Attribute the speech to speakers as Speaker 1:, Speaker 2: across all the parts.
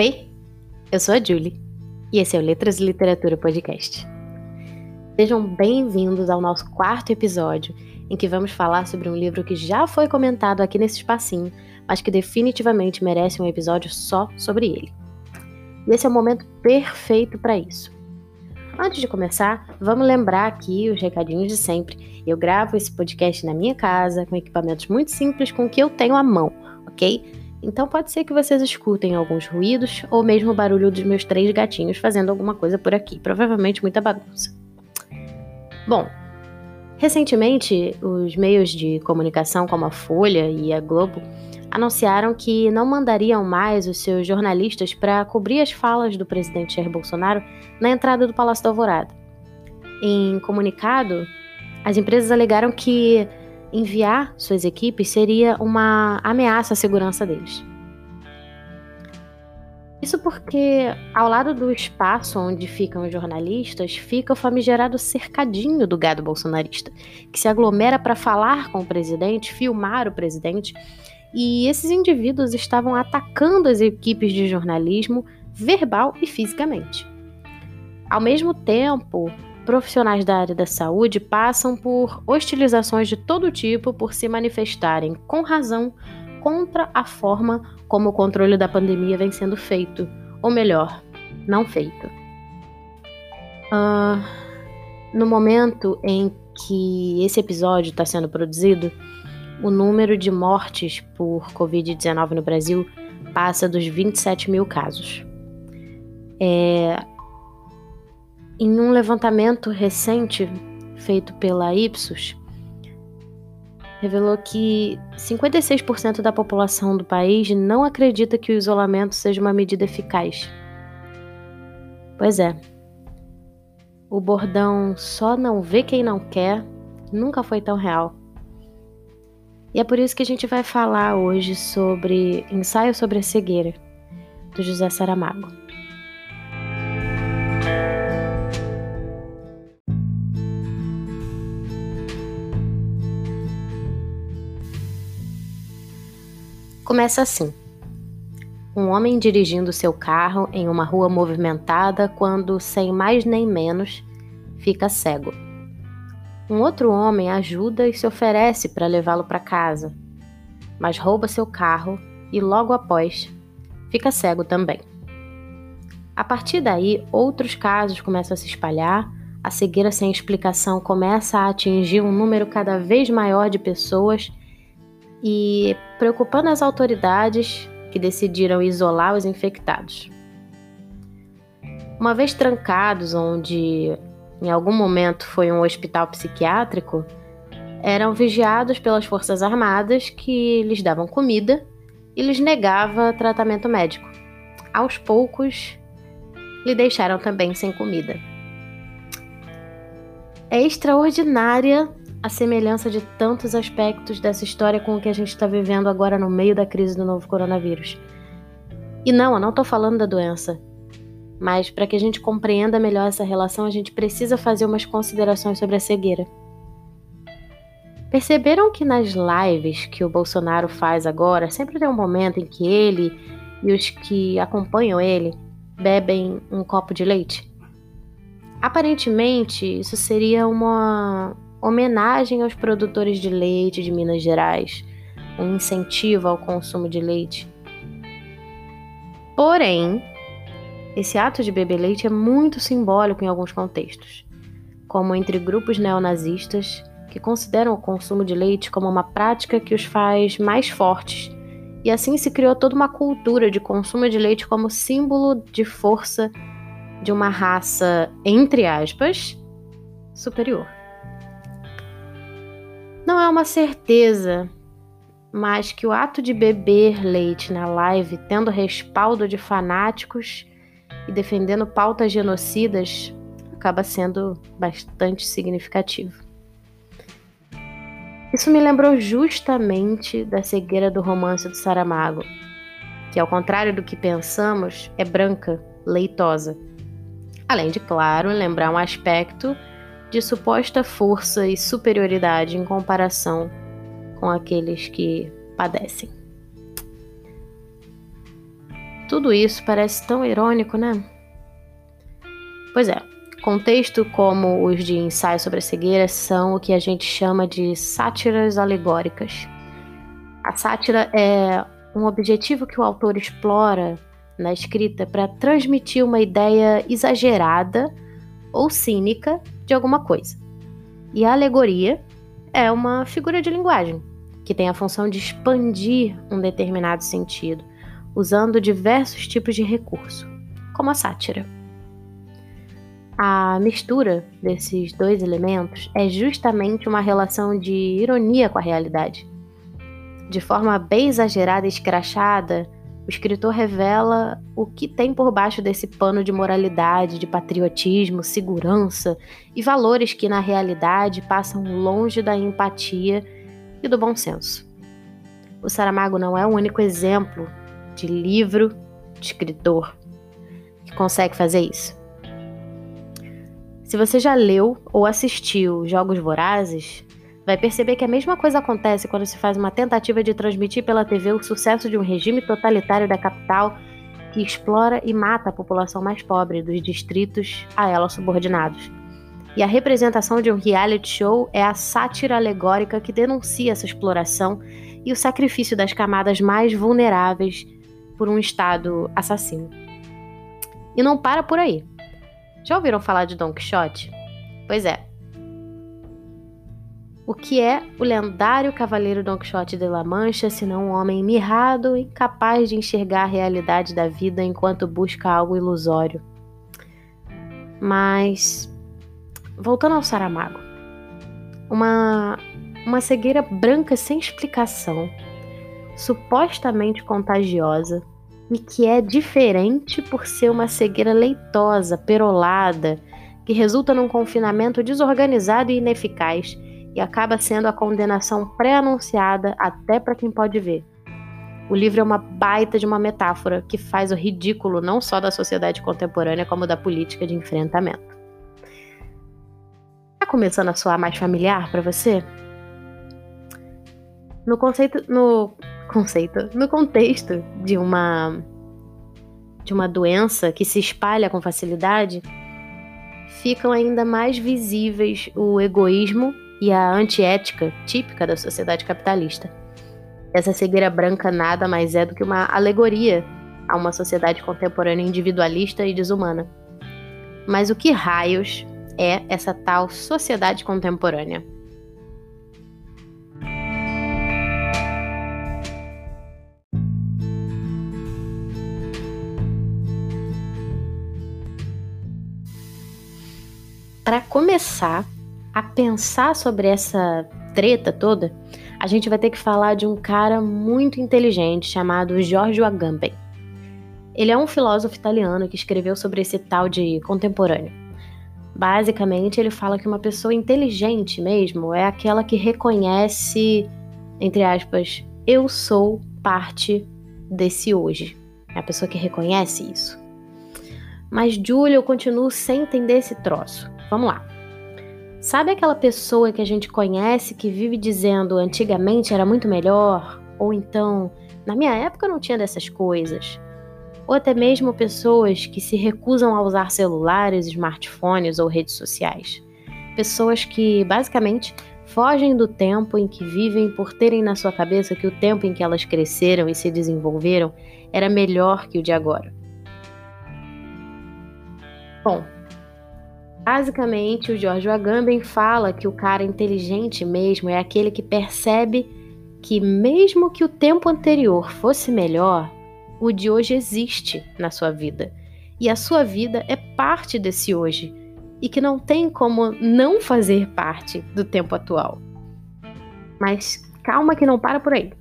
Speaker 1: Oi, eu sou a Julie e esse é o Letras e Literatura Podcast. Sejam bem-vindos ao nosso quarto episódio, em que vamos falar sobre um livro que já foi comentado aqui nesse espacinho, mas que definitivamente merece um episódio só sobre ele. E esse é o momento perfeito para isso. Antes de começar, vamos lembrar aqui os recadinhos de sempre. Eu gravo esse podcast na minha casa, com equipamentos muito simples com o que eu tenho à mão, ok? Então pode ser que vocês escutem alguns ruídos ou mesmo o barulho dos meus três gatinhos fazendo alguma coisa por aqui, provavelmente muita bagunça. Bom, recentemente os meios de comunicação como a Folha e a Globo anunciaram que não mandariam mais os seus jornalistas para cobrir as falas do presidente Jair Bolsonaro na entrada do Palácio da Alvorada. Em comunicado, as empresas alegaram que enviar suas equipes seria uma ameaça à segurança deles. Isso porque, ao lado do espaço onde ficam os jornalistas, fica o famigerado cercadinho do gado bolsonarista, que se aglomera para falar com o presidente, filmar o presidente, e esses indivíduos estavam atacando as equipes de jornalismo verbal e fisicamente. Ao mesmo tempo, profissionais da área da saúde passam por hostilizações de todo tipo por se manifestarem com razão contra a forma como o controle da pandemia vem sendo feito, ou melhor, não feito. Uh, no momento em que esse episódio está sendo produzido, o número de mortes por Covid-19 no Brasil passa dos 27 mil casos. É, em um levantamento recente feito pela Ipsos, revelou que 56% da população do país não acredita que o isolamento seja uma medida eficaz. Pois é. O bordão só não vê quem não quer nunca foi tão real. E é por isso que a gente vai falar hoje sobre Ensaio sobre a Cegueira, do José Saramago. Começa assim. Um homem dirigindo seu carro em uma rua movimentada quando, sem mais nem menos, fica cego. Um outro homem ajuda e se oferece para levá-lo para casa, mas rouba seu carro e logo após fica cego também. A partir daí, outros casos começam a se espalhar, a cegueira sem explicação começa a atingir um número cada vez maior de pessoas e preocupando as autoridades que decidiram isolar os infectados. Uma vez trancados, onde em algum momento foi um hospital psiquiátrico, eram vigiados pelas Forças Armadas que lhes davam comida e lhes negava tratamento médico. Aos poucos, lhe deixaram também sem comida. É extraordinária a semelhança de tantos aspectos dessa história com o que a gente está vivendo agora no meio da crise do novo coronavírus. E não, eu não estou falando da doença. Mas para que a gente compreenda melhor essa relação, a gente precisa fazer umas considerações sobre a cegueira. Perceberam que nas lives que o Bolsonaro faz agora, sempre tem um momento em que ele e os que acompanham ele bebem um copo de leite? Aparentemente, isso seria uma homenagem aos produtores de leite de Minas Gerais, um incentivo ao consumo de leite. Porém, esse ato de beber leite é muito simbólico em alguns contextos, como entre grupos neonazistas que consideram o consumo de leite como uma prática que os faz mais fortes, e assim se criou toda uma cultura de consumo de leite como símbolo de força de uma raça, entre aspas, superior. Não é uma certeza, mas que o ato de beber leite na live, tendo respaldo de fanáticos e defendendo pautas genocidas, acaba sendo bastante significativo. Isso me lembrou justamente da cegueira do romance do Saramago, que, ao contrário do que pensamos, é branca, leitosa. Além de, claro, lembrar um aspecto de suposta força e superioridade em comparação com aqueles que padecem. Tudo isso parece tão irônico, né? Pois é, contexto como os de ensaio sobre a cegueira são o que a gente chama de sátiras alegóricas. A sátira é um objetivo que o autor explora na escrita para transmitir uma ideia exagerada ou cínica de alguma coisa. E a alegoria é uma figura de linguagem que tem a função de expandir um determinado sentido, usando diversos tipos de recurso, como a sátira. A mistura desses dois elementos é justamente uma relação de ironia com a realidade. De forma bem exagerada e escrachada, o escritor revela o que tem por baixo desse pano de moralidade, de patriotismo, segurança e valores que, na realidade, passam longe da empatia e do bom senso. O Saramago não é o único exemplo de livro de escritor que consegue fazer isso. Se você já leu ou assistiu Jogos Vorazes, vai perceber que a mesma coisa acontece quando se faz uma tentativa de transmitir pela TV o sucesso de um regime totalitário da capital que explora e mata a população mais pobre dos distritos a ela subordinados. E a representação de um reality show é a sátira alegórica que denuncia essa exploração e o sacrifício das camadas mais vulneráveis por um Estado assassino. E não para por aí. Já ouviram falar de Don Quixote? Pois é, o que é o lendário cavaleiro Don Quixote de La Mancha, senão um homem mirrado, incapaz de enxergar a realidade da vida enquanto busca algo ilusório? Mas, voltando ao Saramago, uma, uma cegueira branca sem explicação, supostamente contagiosa, e que é diferente por ser uma cegueira leitosa, perolada, que resulta num confinamento desorganizado e ineficaz e acaba sendo a condenação pré-anunciada até para quem pode ver. O livro é uma baita de uma metáfora que faz o ridículo não só da sociedade contemporânea, como da política de enfrentamento. Está começando a soar mais familiar para você? No conceito, no conceito, no contexto de uma de uma doença que se espalha com facilidade, ficam ainda mais visíveis o egoísmo e a antiética típica da sociedade capitalista. Essa cegueira branca nada mais é do que uma alegoria a uma sociedade contemporânea individualista e desumana. Mas o que raios é essa tal sociedade contemporânea? Para começar, a pensar sobre essa treta toda, a gente vai ter que falar de um cara muito inteligente chamado Giorgio Agamben. Ele é um filósofo italiano que escreveu sobre esse tal de contemporâneo. Basicamente, ele fala que uma pessoa inteligente mesmo é aquela que reconhece, entre aspas, eu sou parte desse hoje. É a pessoa que reconhece isso. Mas, Julia, eu continuo sem entender esse troço. Vamos lá. Sabe aquela pessoa que a gente conhece que vive dizendo antigamente era muito melhor? Ou então, na minha época não tinha dessas coisas? Ou até mesmo pessoas que se recusam a usar celulares, smartphones ou redes sociais. Pessoas que, basicamente, fogem do tempo em que vivem por terem na sua cabeça que o tempo em que elas cresceram e se desenvolveram era melhor que o de agora. Bom, Basicamente, o George Agamben fala que o cara inteligente mesmo é aquele que percebe que, mesmo que o tempo anterior fosse melhor, o de hoje existe na sua vida. E a sua vida é parte desse hoje. E que não tem como não fazer parte do tempo atual. Mas calma que não para por aí.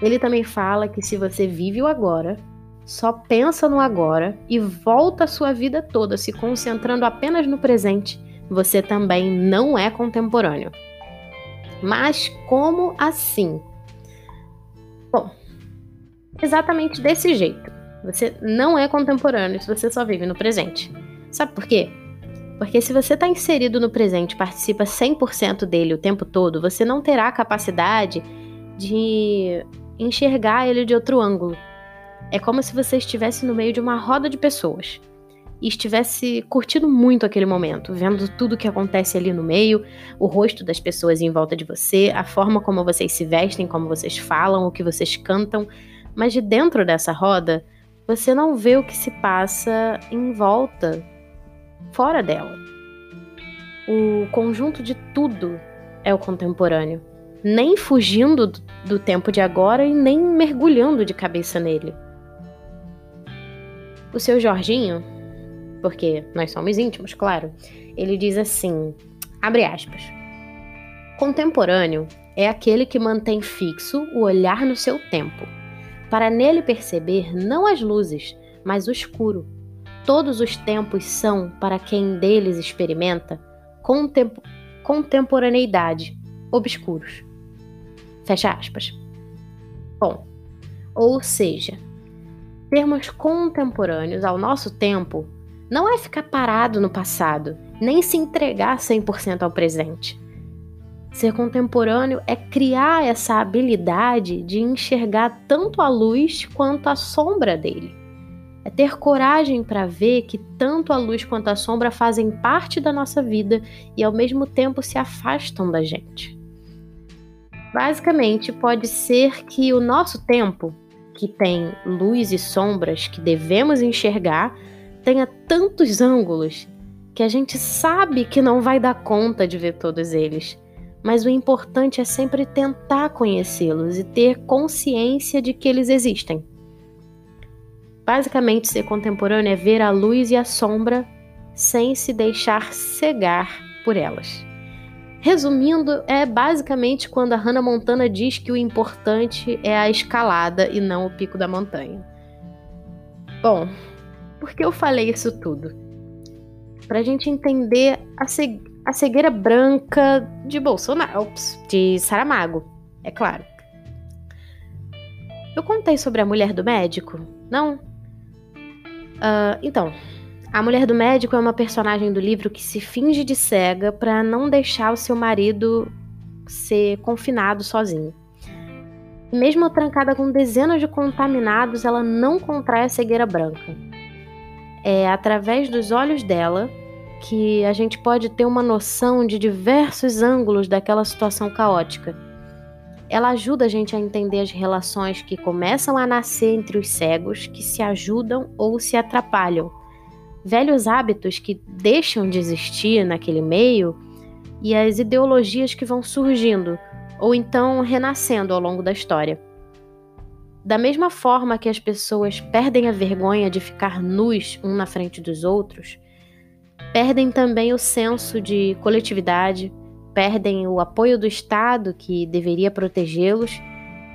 Speaker 1: Ele também fala que se você vive o agora, só pensa no agora e volta a sua vida toda se concentrando apenas no presente, você também não é contemporâneo. Mas como assim? Bom, exatamente desse jeito. Você não é contemporâneo se você só vive no presente. Sabe por quê? Porque se você está inserido no presente, participa 100% dele o tempo todo, você não terá a capacidade de enxergar ele de outro ângulo É como se você estivesse no meio de uma roda de pessoas e estivesse curtindo muito aquele momento, vendo tudo que acontece ali no meio, o rosto das pessoas em volta de você, a forma como vocês se vestem, como vocês falam, o que vocês cantam, mas de dentro dessa roda, você não vê o que se passa em volta, fora dela. O conjunto de tudo é o contemporâneo, nem fugindo do tempo de agora e nem mergulhando de cabeça nele. O seu Jorginho, porque nós somos íntimos, claro, ele diz assim: abre aspas. Contemporâneo é aquele que mantém fixo o olhar no seu tempo, para nele perceber não as luzes, mas o escuro. Todos os tempos são, para quem deles experimenta, contem contemporaneidade, obscuros. Fecha aspas. Bom, ou seja, termos contemporâneos ao nosso tempo não é ficar parado no passado, nem se entregar 100% ao presente. Ser contemporâneo é criar essa habilidade de enxergar tanto a luz quanto a sombra dele. É ter coragem para ver que tanto a luz quanto a sombra fazem parte da nossa vida e ao mesmo tempo se afastam da gente. Basicamente, pode ser que o nosso tempo, que tem luz e sombras que devemos enxergar, tenha tantos ângulos que a gente sabe que não vai dar conta de ver todos eles. Mas o importante é sempre tentar conhecê-los e ter consciência de que eles existem. Basicamente, ser contemporâneo é ver a luz e a sombra sem se deixar cegar por elas. Resumindo, é basicamente quando a Hannah Montana diz que o importante é a escalada e não o pico da montanha. Bom, por que eu falei isso tudo? Para a gente entender a, a cegueira branca de Bolsonaro, ops, de Saramago, é claro. Eu contei sobre a mulher do médico? Não? Uh, então, a mulher do médico é uma personagem do livro que se finge de cega para não deixar o seu marido ser confinado sozinho. Mesmo trancada com dezenas de contaminados, ela não contrai a cegueira branca. É através dos olhos dela que a gente pode ter uma noção de diversos ângulos daquela situação caótica. Ela ajuda a gente a entender as relações que começam a nascer entre os cegos, que se ajudam ou se atrapalham velhos hábitos que deixam de existir naquele meio e as ideologias que vão surgindo ou então renascendo ao longo da história. Da mesma forma que as pessoas perdem a vergonha de ficar nus um na frente dos outros, perdem também o senso de coletividade, perdem o apoio do Estado que deveria protegê-los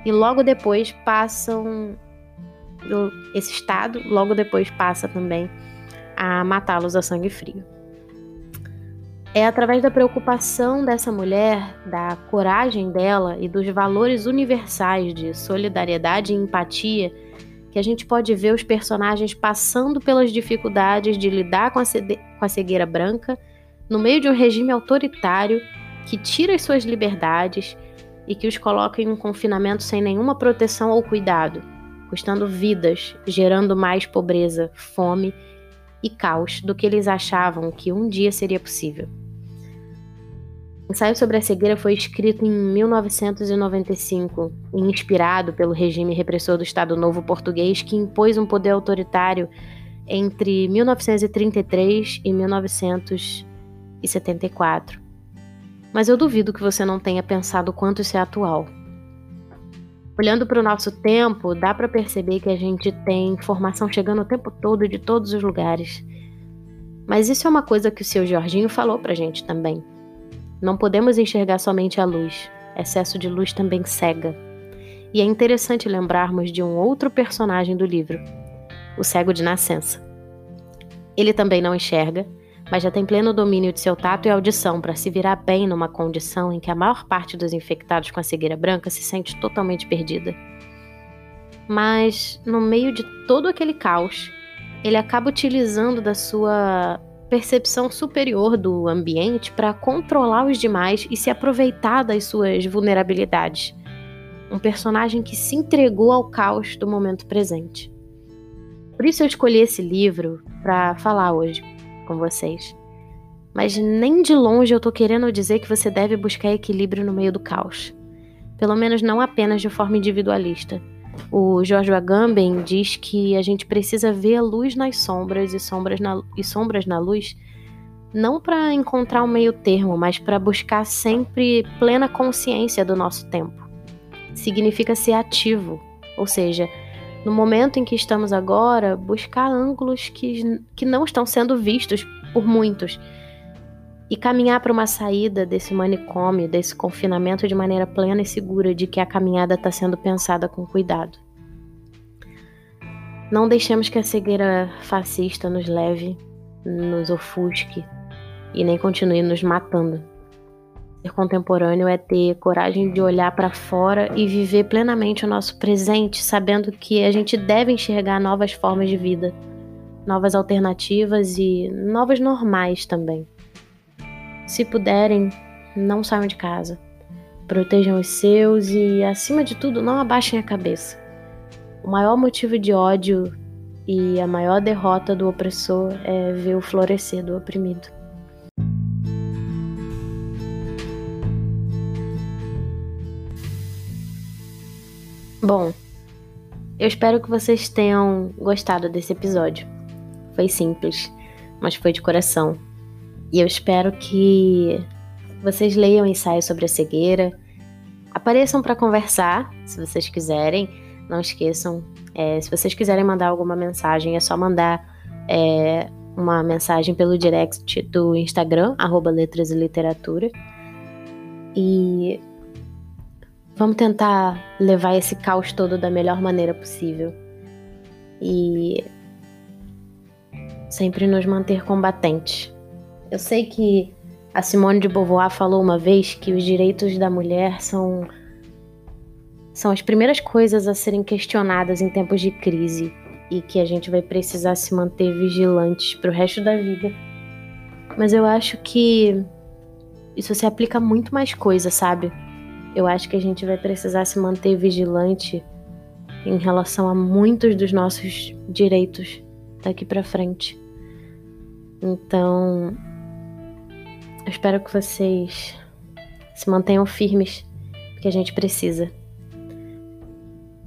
Speaker 1: e logo depois passam esse Estado logo depois passa também a matá-los a sangue frio. É através da preocupação dessa mulher, da coragem dela e dos valores universais de solidariedade e empatia que a gente pode ver os personagens passando pelas dificuldades de lidar com a, com a cegueira branca no meio de um regime autoritário que tira as suas liberdades e que os coloca em um confinamento sem nenhuma proteção ou cuidado, custando vidas, gerando mais pobreza, fome e caos do que eles achavam que um dia seria possível. O ensaio sobre a cegueira foi escrito em 1995 e inspirado pelo regime repressor do Estado Novo Português que impôs um poder autoritário entre 1933 e 1974. Mas eu duvido que você não tenha pensado quanto isso é atual. Olhando para o nosso tempo, dá para perceber que a gente tem informação chegando o tempo todo de todos os lugares. Mas isso é uma coisa que o seu Jorginho falou pra gente também. Não podemos enxergar somente a luz. Excesso de luz também cega. E é interessante lembrarmos de um outro personagem do livro, o cego de nascença. Ele também não enxerga, mas já tem pleno domínio de seu tato e audição para se virar bem numa condição em que a maior parte dos infectados com a cegueira branca se sente totalmente perdida. Mas, no meio de todo aquele caos, ele acaba utilizando da sua percepção superior do ambiente para controlar os demais e se aproveitar das suas vulnerabilidades. Um personagem que se entregou ao caos do momento presente. Por isso eu escolhi esse livro para falar hoje com vocês. Mas nem de longe eu tô querendo dizer que você deve buscar equilíbrio no meio do caos. Pelo menos não apenas de forma individualista. O George Agamben diz que a gente precisa ver a luz nas sombras e sombras na, e sombras na luz, não para encontrar um meio termo, mas para buscar sempre plena consciência do nosso tempo. Significa ser ativo, ou seja, no momento em que estamos agora, buscar ângulos que, que não estão sendo vistos por muitos e caminhar para uma saída desse manicômio, desse confinamento de maneira plena e segura de que a caminhada está sendo pensada com cuidado. Não deixemos que a cegueira fascista nos leve, nos ofusque e nem continue nos matando. Ser contemporâneo é ter coragem de olhar para fora e viver plenamente o nosso presente, sabendo que a gente deve enxergar novas formas de vida, novas alternativas e novas normais também. Se puderem, não saiam de casa. Protejam os seus e, acima de tudo, não abaixem a cabeça. O maior motivo de ódio e a maior derrota do opressor é ver o florescer do oprimido. Bom, eu espero que vocês tenham gostado desse episódio. Foi simples, mas foi de coração. E eu espero que vocês leiam ensaios sobre a cegueira, apareçam para conversar, se vocês quiserem. Não esqueçam, é, se vocês quiserem mandar alguma mensagem, é só mandar é, uma mensagem pelo direct do Instagram, arroba Letras e Literatura. E vamos tentar levar esse caos todo da melhor maneira possível. E sempre nos manter combatentes. Eu sei que a Simone de Beauvoir falou uma vez que os direitos da mulher são são as primeiras coisas a serem questionadas em tempos de crise e que a gente vai precisar se manter vigilantes para o resto da vida. Mas eu acho que isso se aplica a muito mais coisa, sabe? Eu acho que a gente vai precisar se manter vigilante em relação a muitos dos nossos direitos daqui para frente. Então, eu espero que vocês se mantenham firmes, porque a gente precisa.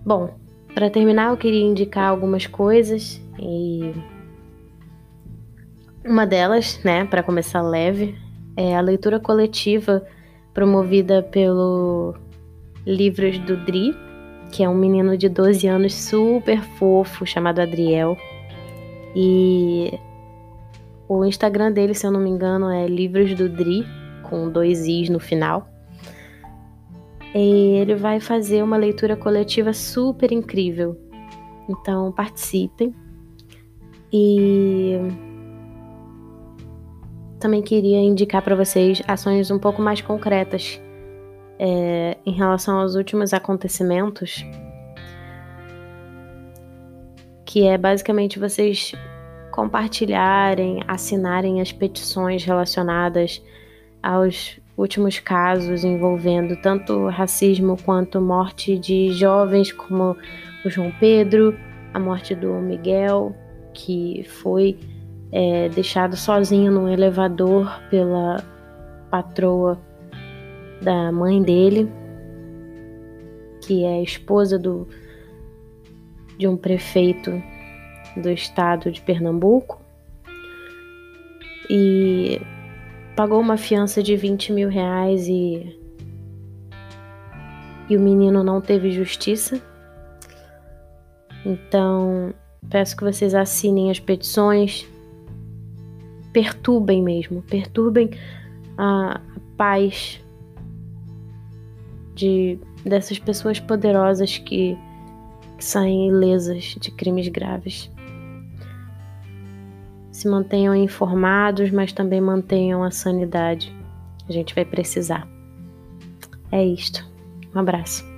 Speaker 1: Bom, para terminar, eu queria indicar algumas coisas e uma delas, né, para começar leve, é a leitura coletiva promovida pelo Livros do Dri, que é um menino de 12 anos super fofo chamado Adriel. E o Instagram dele, se eu não me engano, é Livros do Dri, com dois Is no final. E ele vai fazer uma leitura coletiva super incrível. Então participem. E também queria indicar para vocês ações um pouco mais concretas é, em relação aos últimos acontecimentos, que é basicamente vocês compartilharem, assinarem as petições relacionadas aos últimos casos envolvendo tanto racismo quanto morte de jovens como o João Pedro, a morte do Miguel, que foi é, deixado sozinho no elevador pela patroa da mãe dele, que é esposa do, de um prefeito do estado de Pernambuco e pagou uma fiança de 20 mil reais e, e o menino não teve justiça. Então, peço que vocês assinem as petições, perturbem mesmo, perturbem a, paz de dessas pessoas poderosas que, que saem ilesas de crimes graves se mantenham informados, mas também mantenham a sanidade. A gente vai precisar. É isto. Um abraço.